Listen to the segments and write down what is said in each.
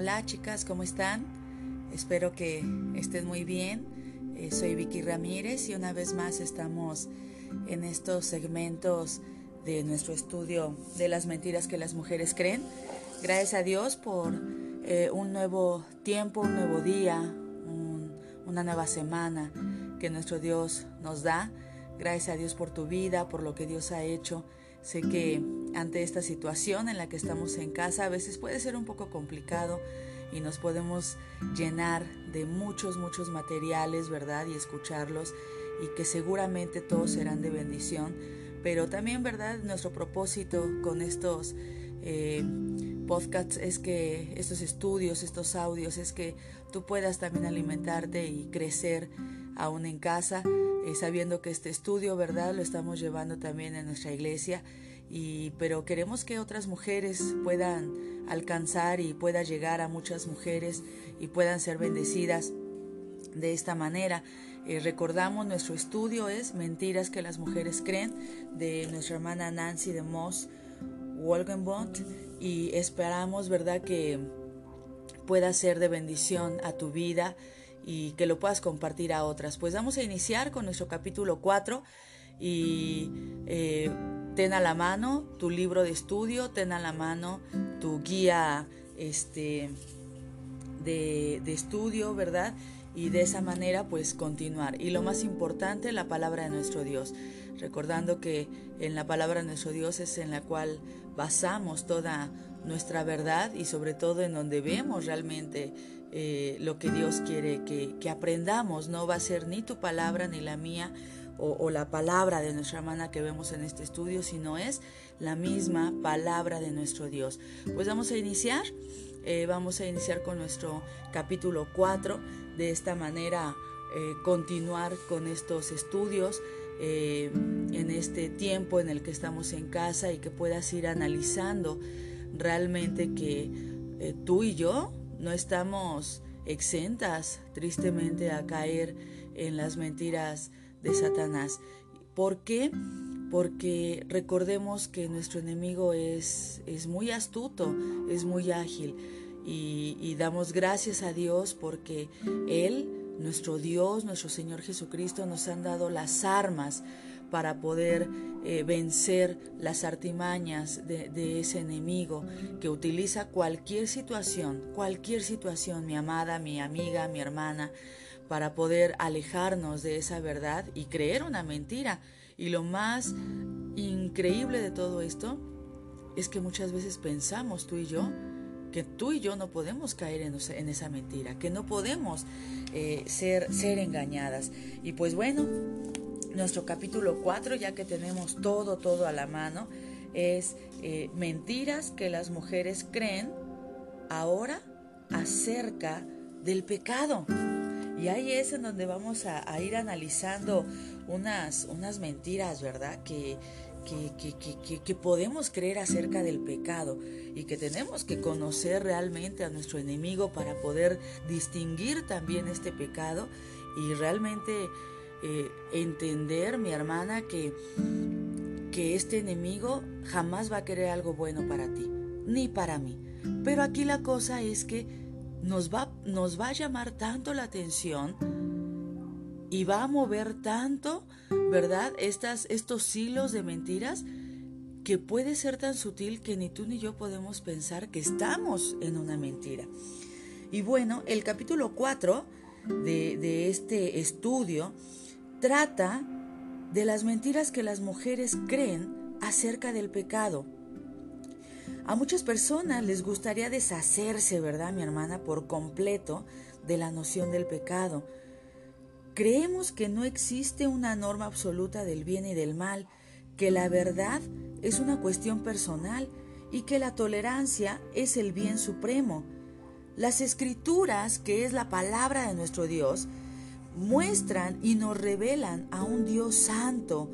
Hola chicas, ¿cómo están? Espero que estén muy bien. Eh, soy Vicky Ramírez y una vez más estamos en estos segmentos de nuestro estudio de las mentiras que las mujeres creen. Gracias a Dios por eh, un nuevo tiempo, un nuevo día, una nueva semana que nuestro Dios nos da. Gracias a Dios por tu vida, por lo que Dios ha hecho. Sé que ante esta situación en la que estamos en casa a veces puede ser un poco complicado y nos podemos llenar de muchos, muchos materiales, ¿verdad? Y escucharlos y que seguramente todos serán de bendición. Pero también, ¿verdad? Nuestro propósito con estos eh, podcasts es que estos estudios, estos audios, es que tú puedas también alimentarte y crecer aún en casa, eh, sabiendo que este estudio, ¿verdad? Lo estamos llevando también en nuestra iglesia. Y, pero queremos que otras mujeres puedan alcanzar y pueda llegar a muchas mujeres y puedan ser bendecidas de esta manera. Eh, recordamos nuestro estudio es Mentiras que las mujeres creen de nuestra hermana Nancy de Moss Wolgenbond y esperamos, ¿verdad?, que pueda ser de bendición a tu vida y que lo puedas compartir a otras. Pues vamos a iniciar con nuestro capítulo 4 y eh, ten a la mano tu libro de estudio, ten a la mano tu guía este, de, de estudio, ¿verdad? y de esa manera pues continuar. Y lo más importante, la palabra de nuestro Dios, recordando que en la palabra de nuestro Dios es en la cual basamos toda nuestra verdad y sobre todo en donde vemos realmente eh, lo que Dios quiere que, que, aprendamos. No va a ser ni tu palabra ni la mía o, la palabra de nuestra hermana que vemos en este estudio, sino es la misma palabra de nuestro Dios. Pues vamos a iniciar. Eh, vamos a iniciar con nuestro capítulo 4. De esta manera, eh, continuar con estos estudios eh, en este tiempo en el que estamos en casa y que puedas ir analizando realmente que tú y yo no estamos exentas tristemente a caer en las mentiras de Satanás. ¿Por qué? porque recordemos que nuestro enemigo es, es muy astuto, es muy ágil y, damos gracias a Dios porque Él, nuestro Dios, nuestro Señor Jesucristo, nos han dado las armas para poder eh, vencer las artimañas de, de, ese enemigo que utiliza cualquier situación, cualquier situación, mi amada, mi amiga, mi hermana, para poder alejarnos de esa verdad y creer una mentira y lo más increíble de todo esto es que muchas veces pensamos tú y yo que tú y yo no podemos caer en, esa mentira, que no podemos eh, ser, ser engañadas. Y pues bueno, nuestro capítulo 4, ya que tenemos todo, todo a la mano, es eh, mentiras que las mujeres creen ahora acerca del pecado. Y ahí es en donde vamos a, ir analizando unas, unas mentiras, ¿verdad? Que, que, que, podemos creer acerca del pecado y que tenemos que conocer realmente a nuestro enemigo para poder distinguir también este pecado y realmente eh, entender, mi hermana, que, que este enemigo jamás va a querer algo bueno para ti, ni para mí. Pero aquí la cosa es que nos va, nos va a llamar tanto la atención y va a mover tanto, ¿verdad? Estas, estos hilos de mentiras que puede ser tan sutil que ni tú ni yo podemos pensar que estamos en una mentira. Y bueno, el capítulo 4 de, de este estudio trata de las mentiras que las mujeres creen acerca del pecado. A muchas personas les gustaría deshacerse, ¿verdad, mi hermana, por completo de la noción del pecado. Creemos que no existe una norma absoluta del bien y del mal, que la verdad es una cuestión personal y que la tolerancia es el bien supremo. Las escrituras, que es la palabra de nuestro Dios, muestran y nos revelan a un Dios santo,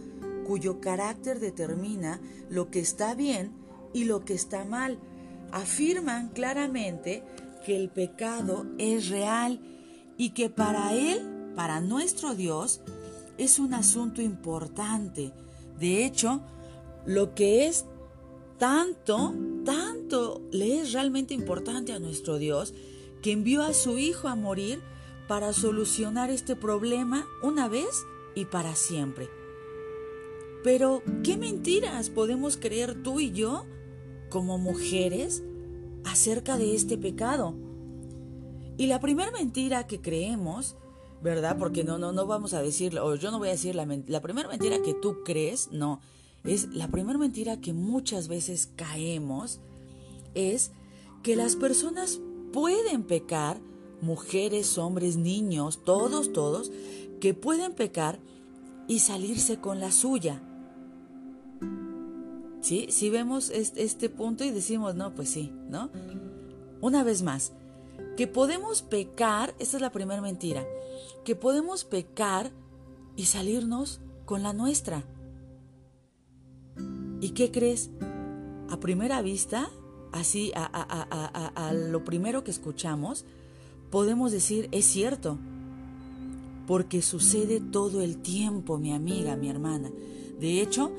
cuyo carácter determina lo que está bien y lo que está mal. Afirman claramente que el pecado es real y que para Él, para nuestro Dios, es un asunto importante. De hecho, lo que es tanto, tanto le es realmente importante a nuestro Dios que envió a su Hijo a morir para solucionar este problema una vez y para siempre. Pero, ¿qué mentiras podemos creer tú y yo como mujeres acerca de este pecado? Y la primera mentira que creemos, ¿verdad? Porque no, no, no vamos a decirlo, o yo no voy a decir la, la primera mentira que tú crees, no, es la primera mentira que muchas veces caemos, es que las personas pueden pecar, mujeres, hombres, niños, todos, todos, que pueden pecar y salirse con la suya. ¿Sí? Si vemos este punto y decimos, no, pues sí, ¿no? Una vez más, que podemos pecar, esta es la primera mentira, que podemos pecar y salirnos con la nuestra. ¿Y qué crees? A primera vista, así, a, a, lo primero que escuchamos, podemos decir, es cierto, porque sucede todo el tiempo, mi amiga, mi hermana. De hecho,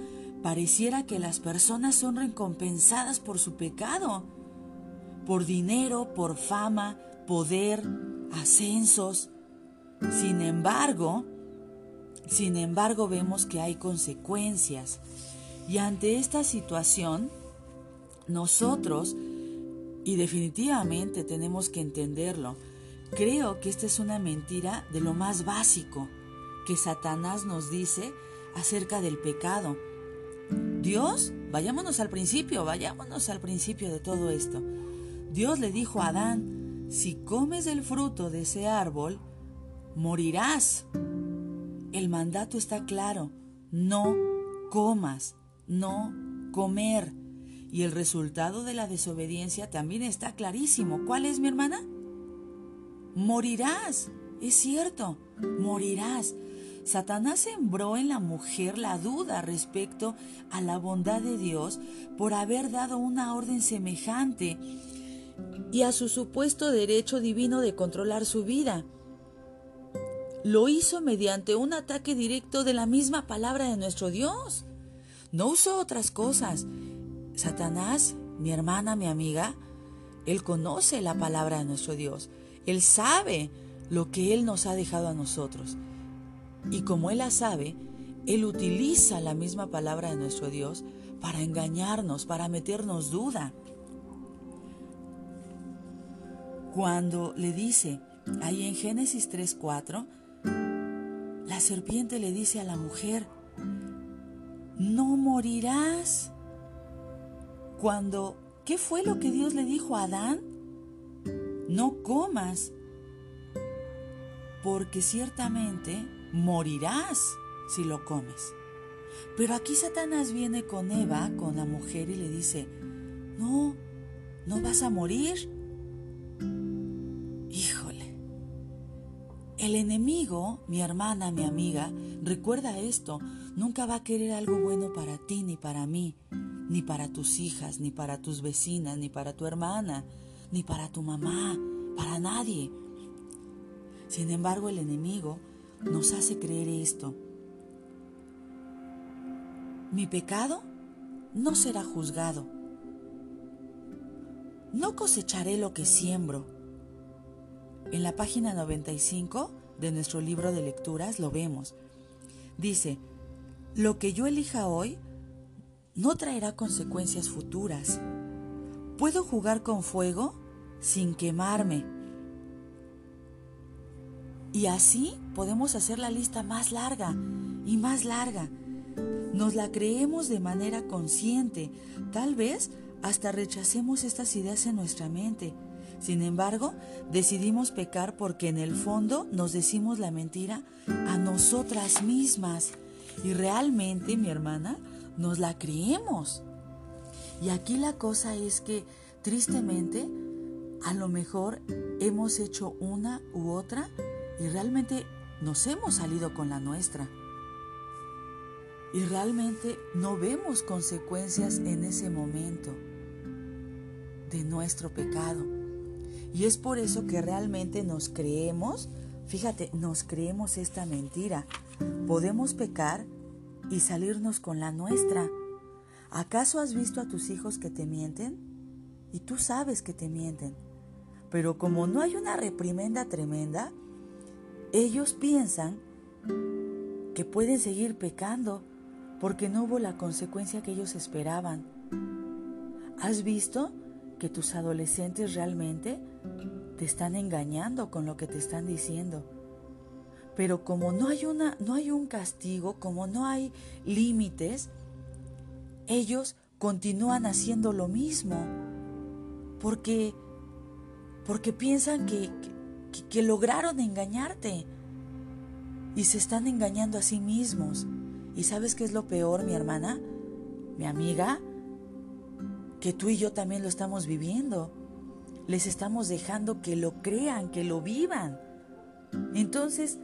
pareciera que las personas son recompensadas por su pecado, por dinero, por fama, poder, ascensos. Sin embargo, sin embargo vemos que hay consecuencias. Y ante esta situación, nosotros, y definitivamente tenemos que entenderlo, creo que esta es una mentira de lo más básico que Satanás nos dice acerca del pecado. Dios, vayámonos al principio, vayámonos al principio de todo esto. Dios le dijo a Adán, si comes del fruto de ese árbol, morirás. El mandato está claro, no comas, no comer. Y el resultado de la desobediencia también está clarísimo. ¿Cuál es mi hermana? Morirás. Es cierto, morirás. Satanás sembró en la mujer la duda respecto a la bondad de Dios por haber dado una orden semejante y a su supuesto derecho divino de controlar su vida. Lo hizo mediante un ataque directo de la misma palabra de nuestro Dios. No usó otras cosas. Satanás, mi hermana, mi amiga, él conoce la palabra de nuestro Dios. Él sabe lo que Él nos ha dejado a nosotros. Y como Él la sabe, Él utiliza la misma palabra de nuestro Dios para engañarnos, para meternos duda. Cuando le dice, ahí en Génesis 3:4, la serpiente le dice a la mujer, no morirás. Cuando, ¿qué fue lo que Dios le dijo a Adán? No comas, porque ciertamente morirás si lo comes. Pero aquí Satanás viene con Eva, con la mujer, y le dice, no, no vas a morir. Híjole. El enemigo, mi hermana, mi amiga, recuerda esto, nunca va a querer algo bueno para ti ni para mí, ni para tus hijas, ni para tus vecinas, ni para tu hermana, ni para tu mamá, para nadie. Sin embargo, el enemigo nos hace creer esto. Mi pecado no será juzgado. No cosecharé lo que siembro. En la página 95 de nuestro libro de lecturas lo vemos. Dice, lo que yo elija hoy no traerá consecuencias futuras. Puedo jugar con fuego sin quemarme y así podemos hacer la lista más larga y más larga. Nos la creemos de manera consciente. Tal vez hasta rechacemos estas ideas en nuestra mente. Sin embargo, decidimos pecar porque en el fondo nos decimos la mentira a nosotras mismas. Y realmente, mi hermana, nos la creemos. Y aquí la cosa es que, tristemente, a lo mejor hemos hecho una u otra y realmente nos hemos salido con la nuestra. Y realmente no vemos consecuencias en ese momento de nuestro pecado. Y es por eso que realmente nos creemos, fíjate, nos creemos esta mentira. Podemos pecar y salirnos con la nuestra. ¿Acaso has visto a tus hijos que te mienten? Y tú sabes que te mienten. Pero como no hay una reprimenda tremenda, ellos piensan que pueden seguir pecando porque no hubo la consecuencia que ellos esperaban. ¿Has visto que tus adolescentes realmente te están engañando con lo que te están diciendo? Pero como no hay una no hay un castigo, como no hay límites, ellos continúan haciendo lo mismo porque porque piensan que, que, lograron engañarte y se están engañando a sí mismos. ¿Y sabes qué es lo peor, mi hermana? Mi amiga, que tú y yo también lo estamos viviendo. Les estamos dejando que lo crean, que lo vivan. Entonces,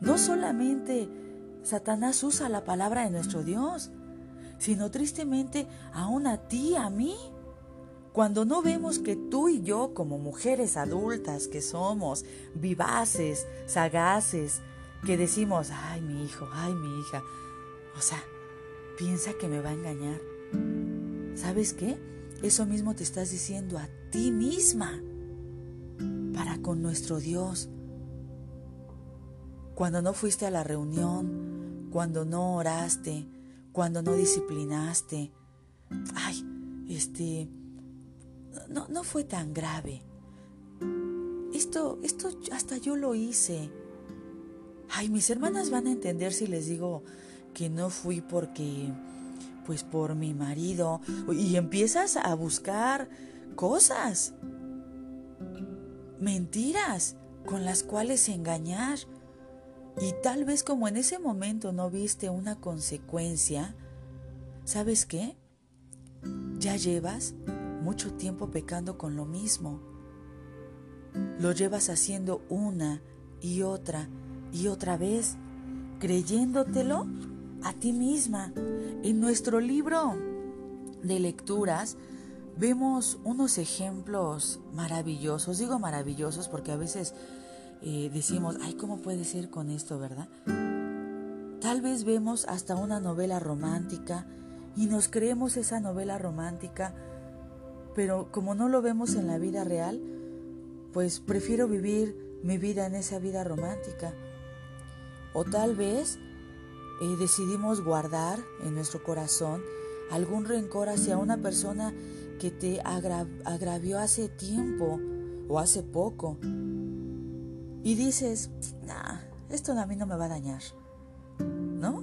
no solamente Satanás usa la palabra de nuestro Dios, sino tristemente aún a ti, a mí. Cuando no vemos que tú y yo, como mujeres adultas que somos, vivaces, sagaces, que decimos, ay mi hijo, ay mi hija, o sea, piensa que me va a engañar. ¿Sabes qué? Eso mismo te estás diciendo a ti misma para con nuestro Dios. Cuando no fuiste a la reunión, cuando no oraste, cuando no disciplinaste, ay, este, no, no fue tan grave. Esto, esto hasta yo lo hice. Ay, mis hermanas van a entender si les digo que no fui porque, pues por mi marido. Y empiezas a buscar cosas, mentiras con las cuales engañar. Y tal vez como en ese momento no viste una consecuencia, ¿sabes qué? Ya llevas mucho tiempo pecando con lo mismo. Lo llevas haciendo una y otra y otra vez, creyéndotelo a ti misma. En nuestro libro de lecturas vemos unos ejemplos maravillosos. Digo maravillosos porque a veces eh, decimos, ay, ¿cómo puede ser con esto, verdad? Tal vez vemos hasta una novela romántica y nos creemos esa novela romántica pero como no lo vemos en la vida real, pues prefiero vivir mi vida en esa vida romántica. O tal vez eh, decidimos guardar en nuestro corazón algún rencor hacia una persona que te agravió hace tiempo o hace poco. Y dices, nah, esto a mí no me va a dañar. ¿No?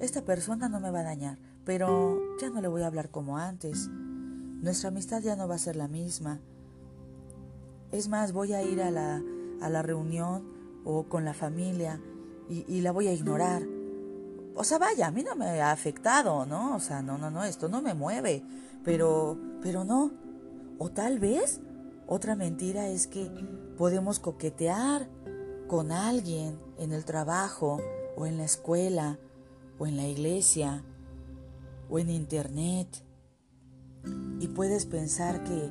Esta persona no me va a dañar, pero ya no le voy a hablar como antes nuestra amistad ya no va a ser la misma. Es más, voy a ir a la, a la reunión o con la familia y, y, la voy a ignorar. O sea, vaya, a mí no me ha afectado, ¿no? O sea, no, no, no, esto no me mueve. Pero, pero no. O tal vez otra mentira es que podemos coquetear con alguien en el trabajo o en la escuela o en la iglesia o en internet y puedes pensar que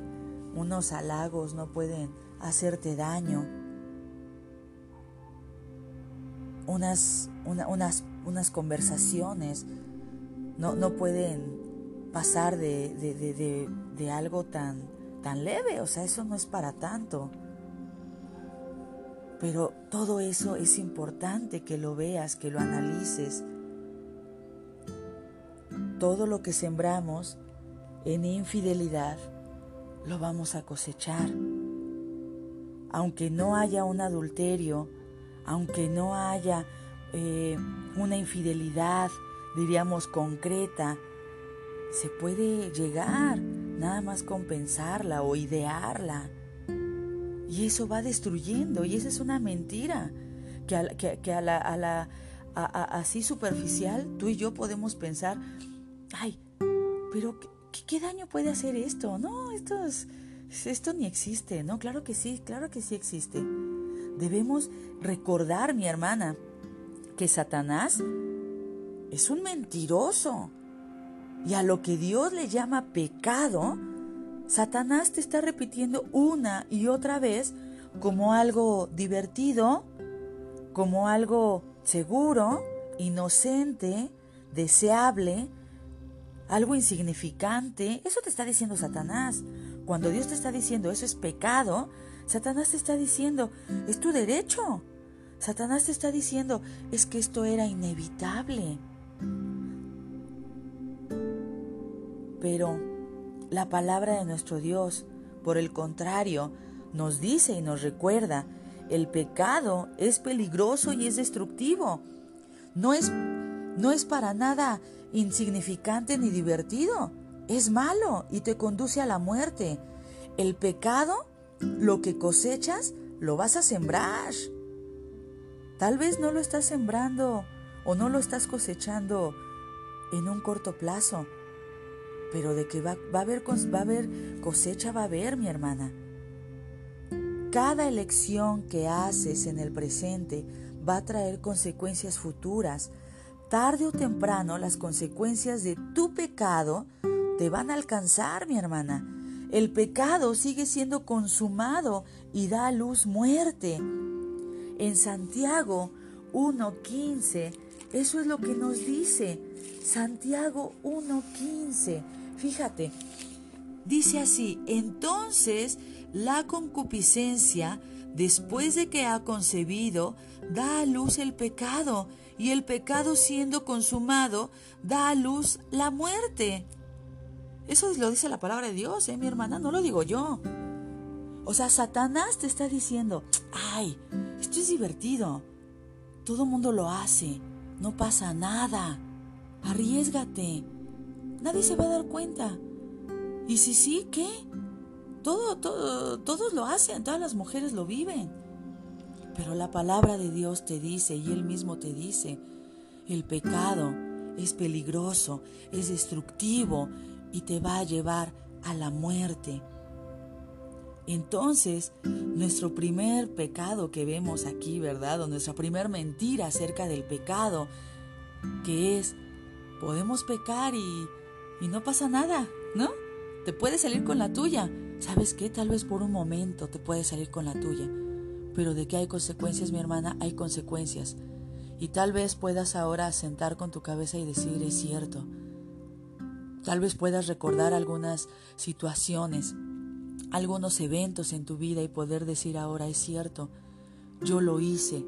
unos halagos no pueden hacerte daño. Unas, unas, unas conversaciones no, no pueden pasar de, de, de, algo tan, tan leve, o sea, eso no es para tanto. Pero todo eso es importante que lo veas, que lo analices. Todo lo que sembramos en infidelidad, lo vamos a cosechar. Aunque no haya un adulterio, aunque no haya eh, una infidelidad, diríamos, concreta, se puede llegar nada más compensarla o idearla. Y eso va destruyendo, y esa es una mentira, que a, la así superficial tú y yo podemos pensar, ay, pero ¿qué, daño puede hacer esto? No, esto, esto ni existe, ¿no? Claro que sí, claro que sí existe. Debemos recordar, mi hermana, que Satanás es un mentiroso. Y a lo que Dios le llama pecado, Satanás te está repitiendo una y otra vez como algo divertido, como algo seguro, inocente, deseable, algo insignificante, eso te está diciendo Satanás. Cuando Dios te está diciendo eso es pecado, Satanás te está diciendo, es tu derecho. Satanás te está diciendo, es que esto era inevitable. Pero la palabra de nuestro Dios, por el contrario, nos dice y nos recuerda, el pecado es peligroso y es destructivo. No es, no es para nada insignificante ni divertido. Es malo y te conduce a la muerte. El pecado, lo que cosechas, lo vas a sembrar. Tal vez no lo estás sembrando o no lo estás cosechando en un corto plazo, pero de que va, a haber, va a haber cosecha, va a haber, mi hermana. Cada elección que haces en el presente va a traer consecuencias futuras. Tarde o temprano las consecuencias de tu pecado te van a alcanzar, mi hermana. El pecado sigue siendo consumado y da a luz muerte. En Santiago 1.15, eso es lo que nos dice. Santiago 1.15. Fíjate, dice así, entonces la concupiscencia, después de que ha concebido, da a luz el pecado, y el pecado siendo consumado, da a luz la muerte. Eso lo dice la palabra de Dios, ¿eh, mi hermana? No lo digo yo. O sea, Satanás te está diciendo, ay, esto es divertido. Todo mundo lo hace. No pasa nada. Arriesgate. Nadie se va a dar cuenta. Y si sí, ¿qué? Todo, todo, todos lo hacen, todas las mujeres lo viven. Pero la palabra de Dios te dice, y Él mismo te dice, el pecado es peligroso, es destructivo y te va a llevar a la muerte. Entonces, nuestro primer pecado que vemos aquí, ¿verdad? O nuestra primer mentira acerca del pecado, que es, podemos pecar y, y no pasa nada, ¿no? Te puedes salir con la tuya, ¿Sabes qué? Tal vez por un momento te puedes salir con la tuya, pero de que hay consecuencias, mi hermana, hay consecuencias. Y tal vez puedas ahora sentar con tu cabeza y decir, es cierto. Tal vez puedas recordar algunas situaciones, algunos eventos en tu vida y poder decir ahora, es cierto, yo lo hice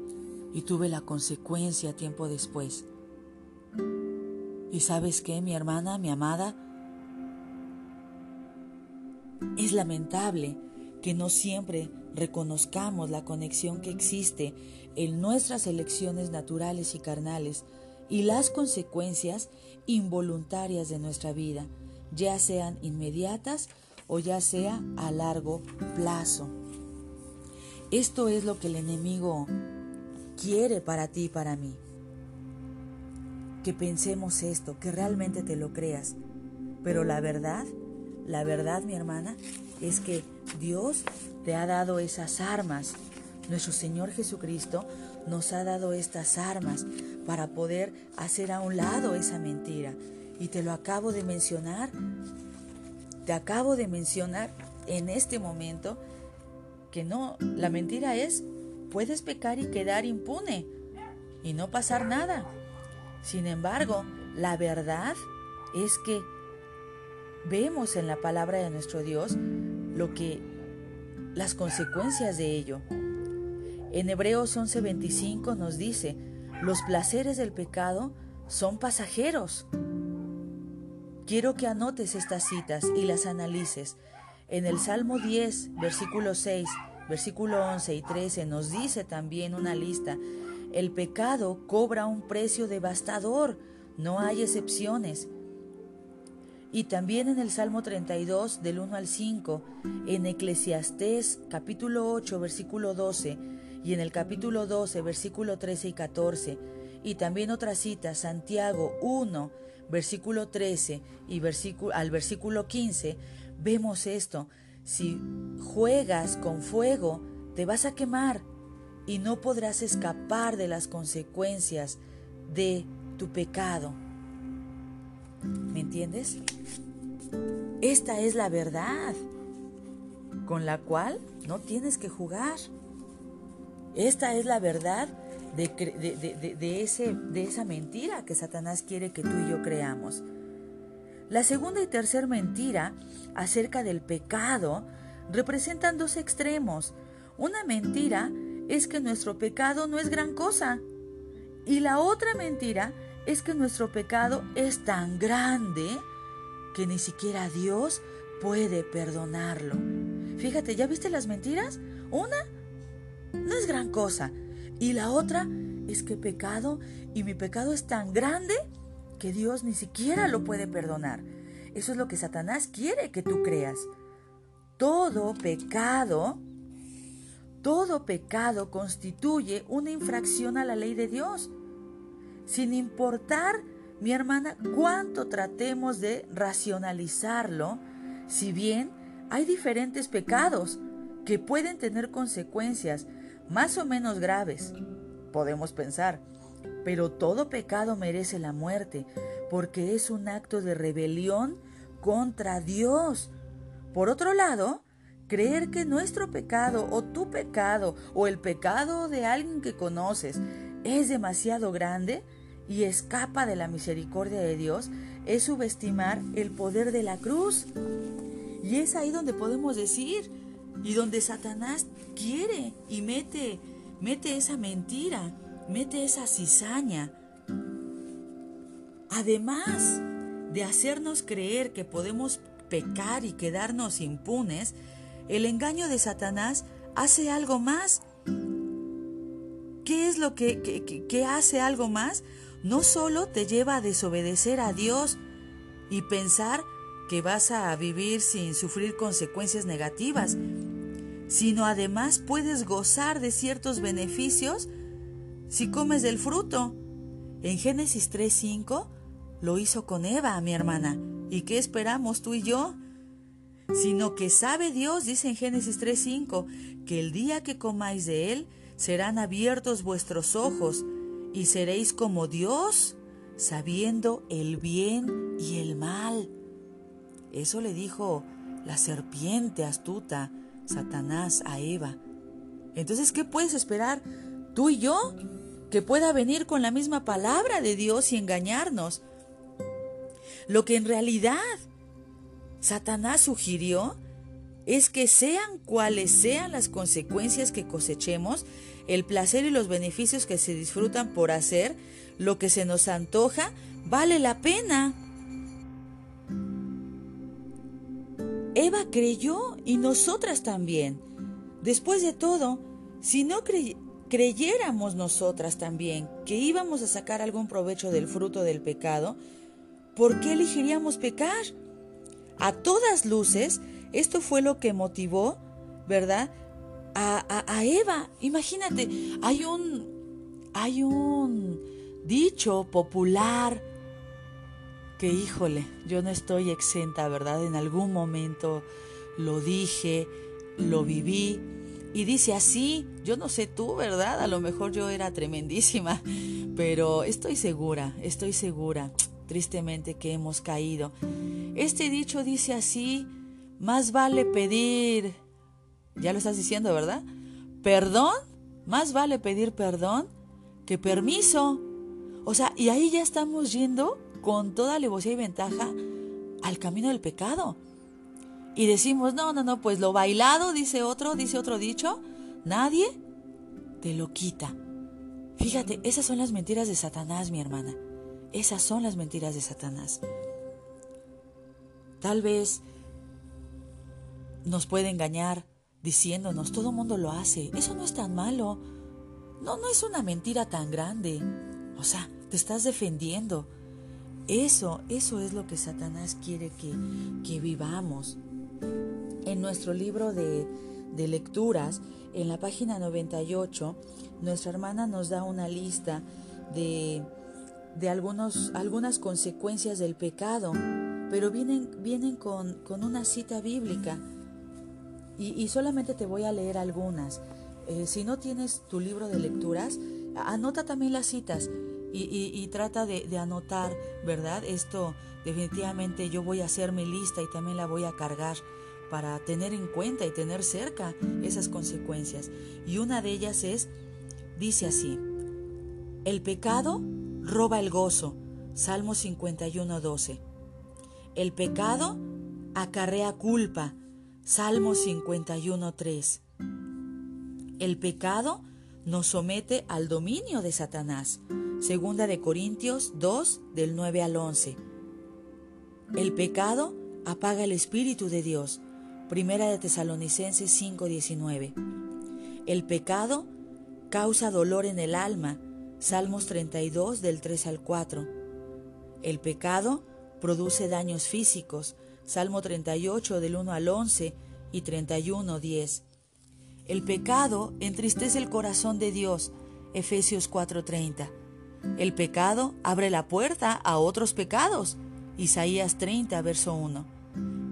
y tuve la consecuencia tiempo después. ¿Y sabes qué, mi hermana, mi amada? Es lamentable que no siempre reconozcamos la conexión que existe en nuestras elecciones naturales y carnales y las consecuencias involuntarias de nuestra vida, ya sean inmediatas o ya sea a largo plazo. Esto es lo que el enemigo quiere para ti y para mí. Que pensemos esto, que realmente te lo creas. Pero la verdad la verdad, mi hermana, es que Dios te ha dado esas armas. Nuestro Señor Jesucristo nos ha dado estas armas para poder hacer a un lado esa mentira. Y te lo acabo de mencionar. Te acabo de mencionar en este momento que no, la mentira es, puedes pecar y quedar impune y no pasar nada. Sin embargo, la verdad es que vemos en la palabra de nuestro Dios lo que las consecuencias de ello. En Hebreos 11:25 nos dice, los placeres del pecado son pasajeros. Quiero que anotes estas citas y las analices. En el Salmo 10, versículo 6, versículo 11 y 13 nos dice también una lista. El pecado cobra un precio devastador, no hay excepciones. Y también en el Salmo 32 del 1 al 5, en Eclesiastés capítulo 8 versículo 12 y en el capítulo 12 versículo 13 y 14, y también otra cita, Santiago 1 versículo 13 y versículo, al versículo 15, vemos esto, si juegas con fuego, te vas a quemar y no podrás escapar de las consecuencias de tu pecado. ¿Me entiendes? Esta es la verdad con la cual no tienes que jugar. Esta es la verdad de, ese, de esa mentira que Satanás quiere que tú y yo creamos. La segunda y tercera mentira acerca del pecado representan dos extremos. Una mentira es que nuestro pecado no es gran cosa. Y la otra mentira es que nuestro pecado es tan grande que ni siquiera Dios puede perdonarlo. Fíjate, ¿ya viste las mentiras? Una no es gran cosa. Y la otra es que pecado y mi pecado es tan grande que Dios ni siquiera lo puede perdonar. Eso es lo que Satanás quiere que tú creas. Todo pecado, todo pecado constituye una infracción a la ley de Dios. Sin importar, mi hermana, cuánto tratemos de racionalizarlo, si bien hay diferentes pecados que pueden tener consecuencias más o menos graves, podemos pensar, pero todo pecado merece la muerte, porque es un acto de rebelión contra Dios. Por otro lado, creer que nuestro pecado o tu pecado o el pecado de alguien que conoces es demasiado grande y escapa de la misericordia de Dios es subestimar el poder de la cruz. Y es ahí donde podemos decir, y donde Satanás quiere y mete, mete esa mentira, mete esa cizaña. Además de hacernos creer que podemos pecar y quedarnos impunes, el engaño de Satanás hace algo más. ¿Qué es lo que, que, hace algo más? No solo te lleva a desobedecer a Dios y pensar que vas a vivir sin sufrir consecuencias negativas, sino además puedes gozar de ciertos beneficios si comes del fruto. En Génesis 3.5 lo hizo con Eva, mi hermana. ¿Y qué esperamos tú y yo? Sino que sabe Dios, dice en Génesis 3.5, que el día que comáis de él, serán abiertos vuestros ojos y seréis como Dios, sabiendo el bien y el mal. Eso le dijo la serpiente astuta, Satanás, a Eva. Entonces, ¿qué puedes esperar tú y yo? Que pueda venir con la misma palabra de Dios y engañarnos. Lo que en realidad Satanás sugirió es que sean cuales sean las consecuencias que cosechemos, el placer y los beneficios que se disfrutan por hacer lo que se nos antoja, vale la pena. Eva creyó y nosotras también. Después de todo, si no creyéramos nosotras también que íbamos a sacar algún provecho del fruto del pecado, ¿por qué elegiríamos pecar? A todas luces, esto fue lo que motivó, ¿verdad? A, Eva. Imagínate, hay un, hay un dicho popular que, híjole, yo no estoy exenta, ¿verdad? En algún momento lo dije, lo viví. Y dice así, yo no sé tú, ¿verdad? A lo mejor yo era tremendísima, pero estoy segura, estoy segura tristemente que hemos caído. Este dicho dice así, más vale pedir, ya lo estás diciendo, ¿verdad? Perdón, más vale pedir perdón que permiso. O sea, y ahí ya estamos yendo con toda alevosía y ventaja al camino del pecado. Y decimos, no, no, no, pues lo bailado, dice otro, dice otro dicho, nadie te lo quita. Fíjate, esas son las mentiras de Satanás, mi hermana. Esas son las mentiras de Satanás. Tal vez nos puede engañar diciéndonos, todo mundo lo hace, eso no es tan malo. No, no es una mentira tan grande. O sea, te estás defendiendo. Eso, eso es lo que Satanás quiere que, que vivamos. En nuestro libro de, de lecturas, en la página 98, nuestra hermana nos da una lista de de algunos, algunas consecuencias del pecado, pero vienen, vienen con, una cita bíblica y, solamente te voy a leer algunas. Eh, si no tienes tu libro de lecturas, anota también las citas y, trata de, de, anotar, ¿verdad? Esto definitivamente yo voy a hacer mi lista y también la voy a cargar para tener en cuenta y tener cerca esas consecuencias. Y una de ellas es, dice así, el pecado roba el gozo. Salmo 51, 12. El pecado acarrea culpa. Salmo 51.3. El pecado nos somete al dominio de Satanás. Segunda de Corintios 2 del 9 al 11. El pecado apaga el espíritu de Dios. Primera de Tesalonicenses 5:19. El pecado causa dolor en el alma. Salmos 32 del 3 al 4. El pecado produce daños físicos. Salmo 38 del 1 al 11 y 31 10. El pecado entristece el corazón de Dios. Efesios 4:30. El pecado abre la puerta a otros pecados. Isaías 30, verso 1.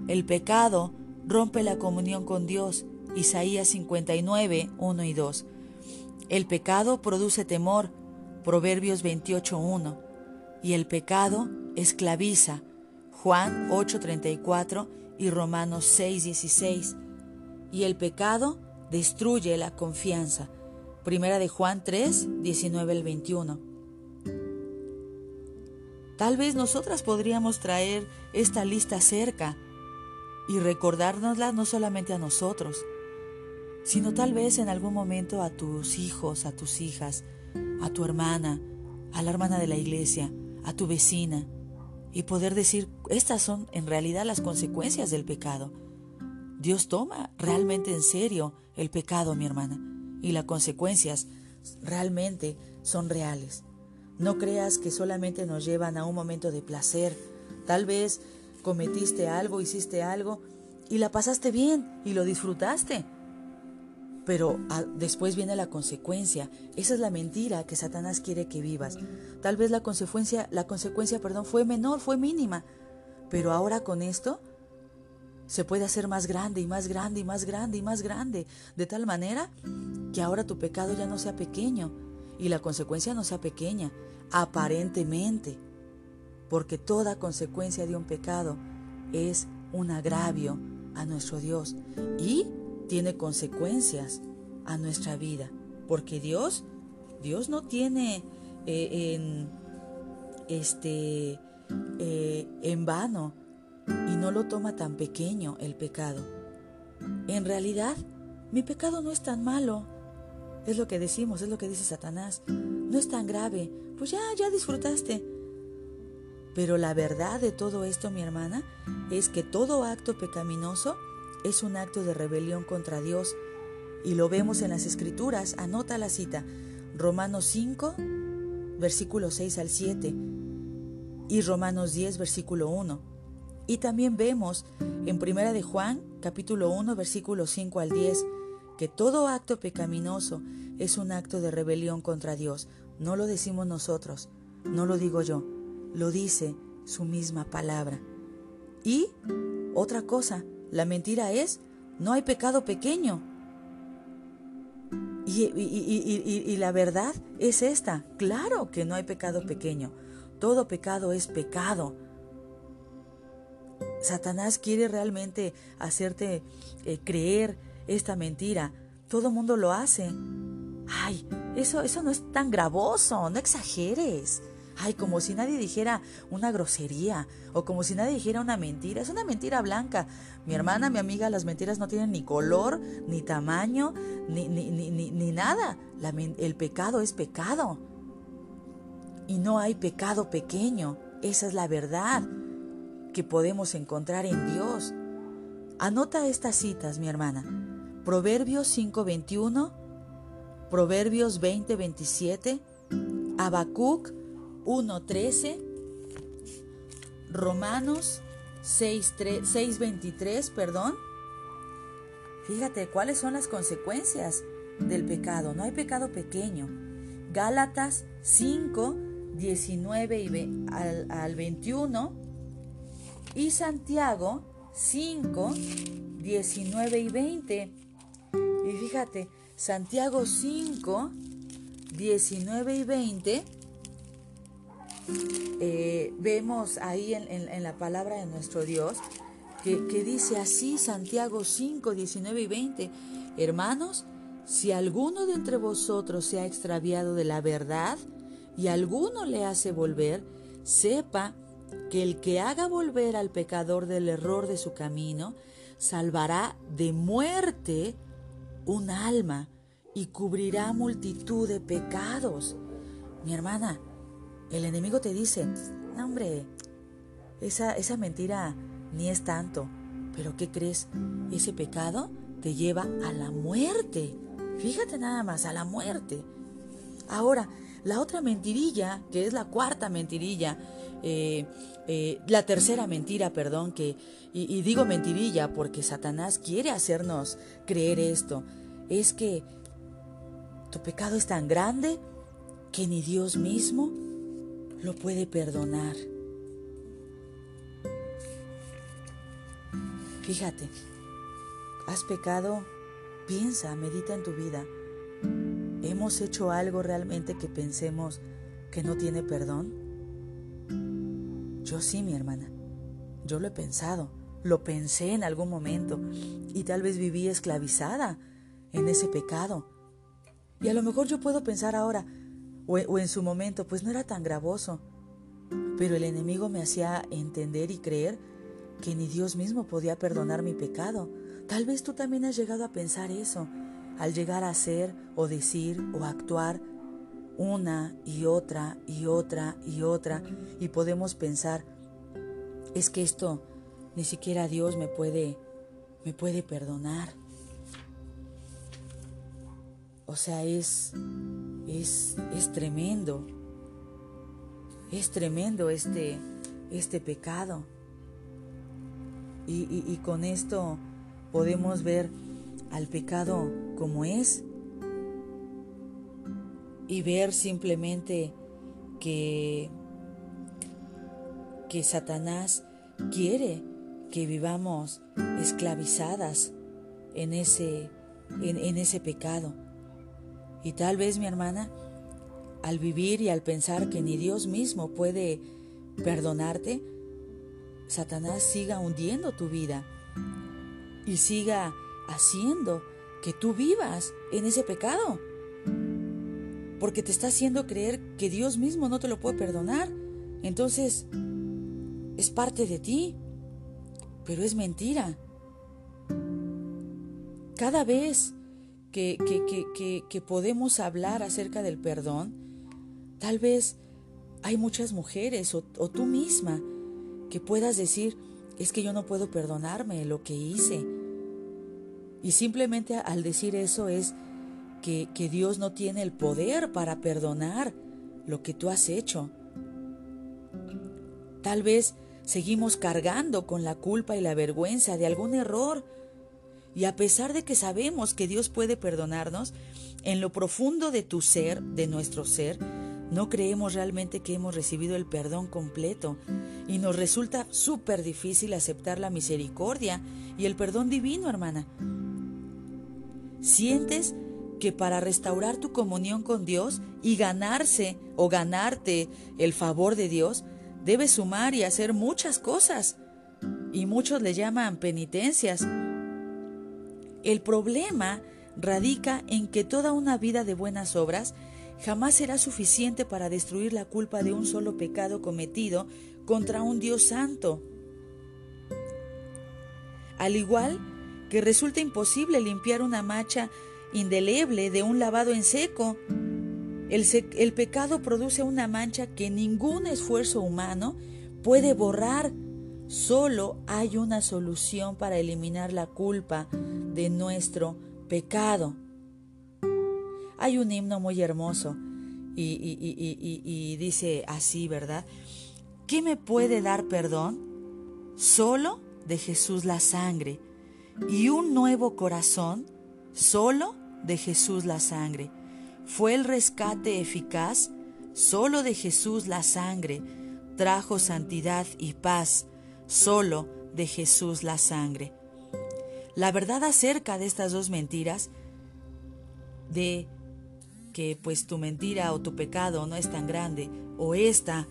El pecado rompe la comunión con Dios. Isaías 59, 1 y 2. El pecado produce temor. Proverbios 28, 1. Y el pecado esclaviza. Juan 8:34 y Romanos 6:16. Y el pecado destruye la confianza. Primera de Juan 3, 19 al 21. Tal vez nosotras podríamos traer esta lista cerca y recordárnosla no solamente a nosotros, sino tal vez en algún momento a tus hijos, a tus hijas, a tu hermana, a la hermana de la iglesia, a tu vecina, y poder decir, estas son en realidad las consecuencias del pecado. Dios toma realmente en serio el pecado, mi hermana, y las consecuencias realmente son reales. No creas que solamente nos llevan a un momento de placer. Tal vez cometiste algo, hiciste algo y la pasaste bien y lo disfrutaste. Pero ah, después viene la consecuencia. Esa es la mentira que Satanás quiere que vivas. Tal vez la consecuencia, la consecuencia, perdón, fue menor, fue mínima. Pero ahora con esto se puede hacer más grande y más grande y más grande y más grande, de tal manera que ahora tu pecado ya no sea pequeño y la consecuencia no sea pequeña, aparentemente, porque toda consecuencia de un pecado es un agravio a nuestro Dios y tiene consecuencias a nuestra vida, porque Dios, Dios no tiene eh, en, este, eh, en vano y no lo toma tan pequeño el pecado. En realidad, mi pecado no es tan malo. Es lo que decimos, es lo que dice Satanás. No es tan grave. Pues ya, ya disfrutaste. Pero la verdad de todo esto, mi hermana, es que todo acto pecaminoso es un acto de rebelión contra Dios. Y lo vemos en las escrituras. Anota la cita. Romanos 5, versículo 6 al 7. Y Romanos 10, versículo 1. Y también vemos en Primera de Juan, capítulo 1, versículo 5 al 10, que todo acto pecaminoso es un acto de rebelión contra Dios. No lo decimos nosotros, no lo digo yo, lo dice su misma palabra. Y otra cosa, la mentira es, no hay pecado pequeño. Y, la verdad es esta, claro que no hay pecado pequeño. Todo pecado es pecado. Satanás quiere realmente hacerte eh, creer esta mentira. Todo mundo lo hace. Ay, eso, eso no es tan gravoso, no exageres. Ay, como si nadie dijera una grosería o como si nadie dijera una mentira. Es una mentira blanca. Mi hermana, mi amiga, las mentiras no tienen ni color, ni tamaño, ni, ni, ni, ni nada. el pecado es pecado. Y no hay pecado pequeño. Esa es la verdad que podemos encontrar en Dios. Anota estas citas, mi hermana. Proverbios 5:21, Proverbios 20:27, Habacuc 1:13, Romanos 6:23, perdón. Fíjate cuáles son las consecuencias del pecado. No hay pecado pequeño. Gálatas 5, 19 y al, al 21 y Santiago 5, 19 y 20. Y fíjate, Santiago 5, 19 y 20, eh, vemos ahí en, la palabra de nuestro Dios que, que dice así Santiago 5, 19 y 20, hermanos, si alguno de entre vosotros se ha extraviado de la verdad y alguno le hace volver, sepa que el que haga volver al pecador del error de su camino, salvará de muerte un alma y cubrirá multitud de pecados. Mi hermana, el enemigo te dice, no hombre, esa, esa mentira ni es tanto, pero ¿qué crees? Ese pecado te lleva a la muerte. Fíjate nada más, a la muerte. Ahora, la otra mentirilla, que es la cuarta mentirilla, eh, eh, la tercera mentira, perdón, que, y, y digo mentirilla porque Satanás quiere hacernos creer esto, es que tu pecado es tan grande que ni Dios mismo lo puede perdonar. Fíjate, has pecado, piensa, medita en tu vida. ¿Hemos hecho algo realmente que pensemos que no tiene perdón? Yo sí, mi hermana. Yo lo he pensado, lo pensé en algún momento y tal vez viví esclavizada en ese pecado. Y a lo mejor yo puedo pensar ahora, o, en su momento, pues no era tan gravoso. Pero el enemigo me hacía entender y creer que ni Dios mismo podía perdonar mi pecado. Tal vez tú también has llegado a pensar eso al llegar a hacer o decir o actuar una y otra y otra y otra y podemos pensar es que esto ni siquiera Dios me puede me puede perdonar. O sea, es es es tremendo. Es tremendo este este pecado. Y, y con esto podemos ver al pecado como es y ver simplemente que, que Satanás quiere que vivamos esclavizadas en ese, en, en ese pecado. Y tal vez mi hermana, al vivir y al pensar que ni Dios mismo puede perdonarte, Satanás siga hundiendo tu vida y siga haciendo que tú vivas en ese pecado. Porque te está haciendo creer que Dios mismo no te lo puede perdonar. Entonces, es parte de ti. Pero es mentira. Cada vez que, que, podemos hablar acerca del perdón, tal vez hay muchas mujeres o, o tú misma que puedas decir, es que yo no puedo perdonarme lo que hice y simplemente al decir eso es que, que Dios no tiene el poder para perdonar lo que tú has hecho. Tal vez seguimos cargando con la culpa y la vergüenza de algún error. Y a pesar de que sabemos que Dios puede perdonarnos, en lo profundo de tu ser, de nuestro ser, no creemos realmente que hemos recibido el perdón completo y nos resulta súper difícil aceptar la misericordia y el perdón divino, hermana. Sientes que para restaurar tu comunión con Dios y ganarse o ganarte el favor de Dios, debes sumar y hacer muchas cosas. Y muchos le llaman penitencias. El problema radica en que toda una vida de buenas obras jamás será suficiente para destruir la culpa de un solo pecado cometido contra un Dios santo. Al igual que resulta imposible limpiar una mancha indeleble de un lavado en seco. El, el, pecado produce una mancha que ningún esfuerzo humano puede borrar. Solo hay una solución para eliminar la culpa de nuestro pecado. Hay un himno muy hermoso y, dice así, ¿verdad? ¿Qué me puede dar perdón? Solo de Jesús la sangre y un nuevo corazón solo de Jesús la sangre. Fue el rescate eficaz solo de Jesús la sangre. Trajo santidad y paz solo de Jesús la sangre. La verdad acerca de estas dos mentiras, de que pues tu mentira o tu pecado no es tan grande, o esta,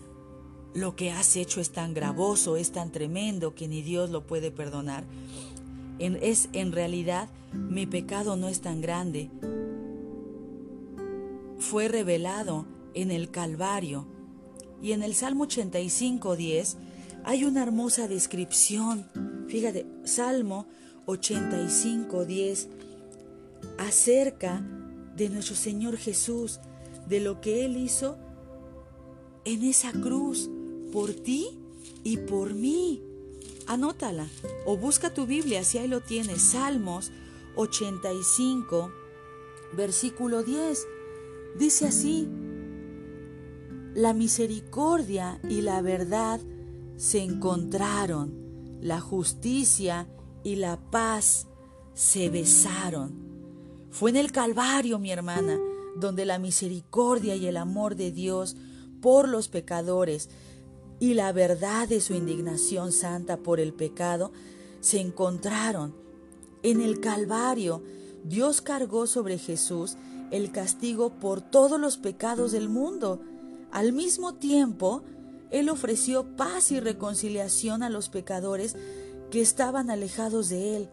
lo que has hecho es tan gravoso, es tan tremendo que ni Dios lo puede perdonar, es en realidad mi pecado no es tan grande. Fue revelado en el Calvario Y en el Salmo 85, 10 hay una hermosa descripción. Fíjate, Salmo 85, 10 acerca de nuestro Señor Jesús, de lo que Él hizo en esa cruz por ti y por mí. Anótala o busca tu Biblia si ahí lo tienes. Salmos 85, versículo 10. Dice así, la misericordia y la verdad se encontraron, la justicia y la paz se besaron. Fue en el Calvario, mi hermana, donde la misericordia y el amor de Dios por los pecadores y la verdad de su indignación santa por el pecado se encontraron. En el Calvario, Dios cargó sobre Jesús el castigo por todos los pecados del mundo al mismo tiempo, Él ofreció paz y reconciliación a los pecadores que estaban alejados de Él.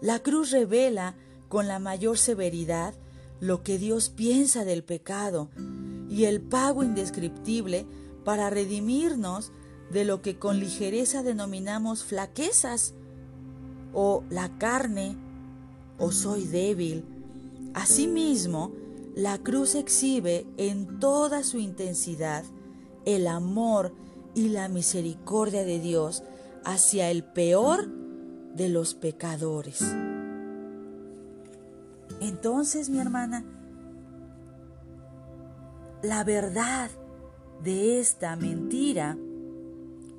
La cruz revela con la mayor severidad lo que Dios piensa del pecado y el pago indescriptible para redimirnos de lo que con ligereza denominamos flaquezas o la carne o soy débil. Asimismo, la cruz exhibe en toda su intensidad el amor y la misericordia de Dios hacia el peor de los pecadores. Entonces, mi hermana, la verdad de esta mentira,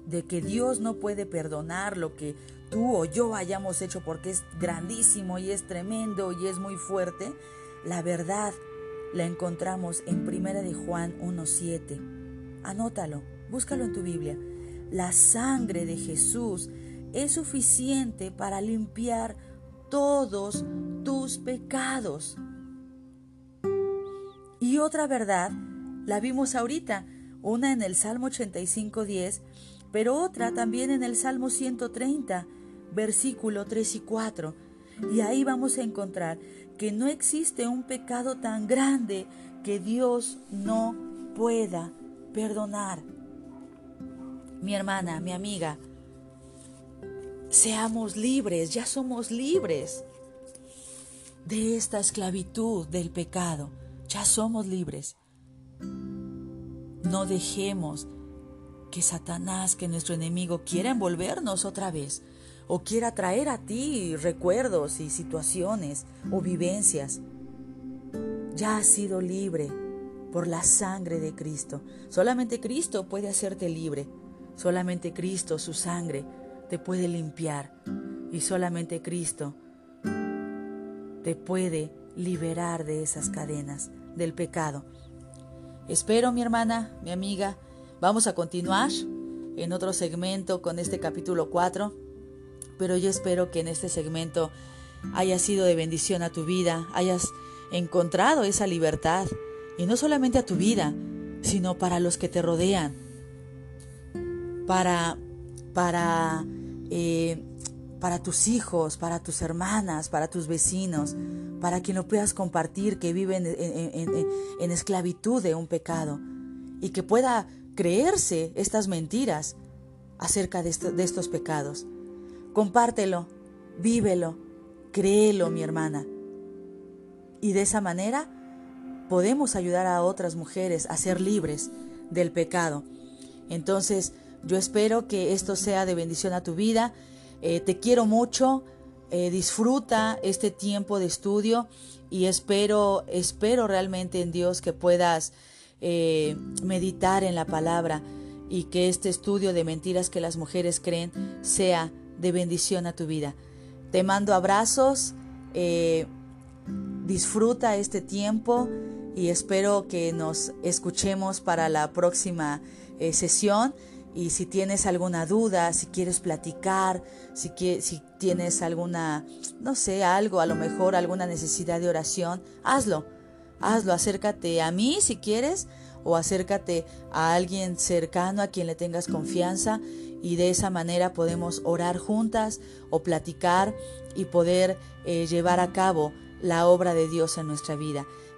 de que Dios no puede perdonar lo que tú o yo hayamos hecho porque es grandísimo y es tremendo y es muy fuerte, la verdad la encontramos en Primera de Juan 1.7. Anótalo, búscalo en tu Biblia. La sangre de Jesús es suficiente para limpiar todos tus pecados. Y otra verdad, la vimos ahorita, una en el Salmo 85.10, pero otra también en el Salmo 130, versículo 3 y 4. Y ahí vamos a encontrar que no existe un pecado tan grande que Dios no pueda perdonar. Mi hermana, mi amiga, seamos libres, ya somos libres de esta esclavitud del pecado, ya somos libres. No dejemos que Satanás, que nuestro enemigo, quiera envolvernos otra vez o quiera traer a ti recuerdos y situaciones o vivencias. Ya has sido libre por la sangre de Cristo. Solamente Cristo puede hacerte libre. Solamente Cristo, su sangre, te puede limpiar. Y solamente Cristo te puede liberar de esas cadenas del pecado. Espero, mi hermana, mi amiga, vamos a continuar en otro segmento con este capítulo 4 pero yo espero que en este segmento haya sido de bendición a tu vida, hayas encontrado esa libertad, y no solamente a tu vida, sino para los que te rodean, para, para, eh, para tus hijos, para tus hermanas, para tus vecinos, para quien lo puedas compartir que viven en, esclavitud de un pecado y que pueda creerse estas mentiras acerca de estos pecados. Compártelo, vívelo, créelo, mi hermana. Y de esa manera podemos ayudar a otras mujeres a ser libres del pecado. Entonces, yo espero que esto sea de bendición a tu vida. Eh, te quiero mucho. Eh, disfruta este tiempo de estudio y espero, espero realmente en Dios que puedas eh, meditar en la palabra y que este estudio de mentiras que las mujeres creen sea de bendición a tu vida. Te mando abrazos, disfruta este tiempo y espero que nos escuchemos para la próxima eh, sesión. Y si tienes alguna duda, si quieres platicar, si, si tienes alguna, no sé, algo, a lo mejor alguna necesidad de oración, hazlo. Hazlo, acércate a mí si quieres o acércate a alguien cercano a quien le tengas confianza y de esa manera podemos orar juntas o platicar y poder eh, llevar a cabo la obra de Dios en nuestra vida.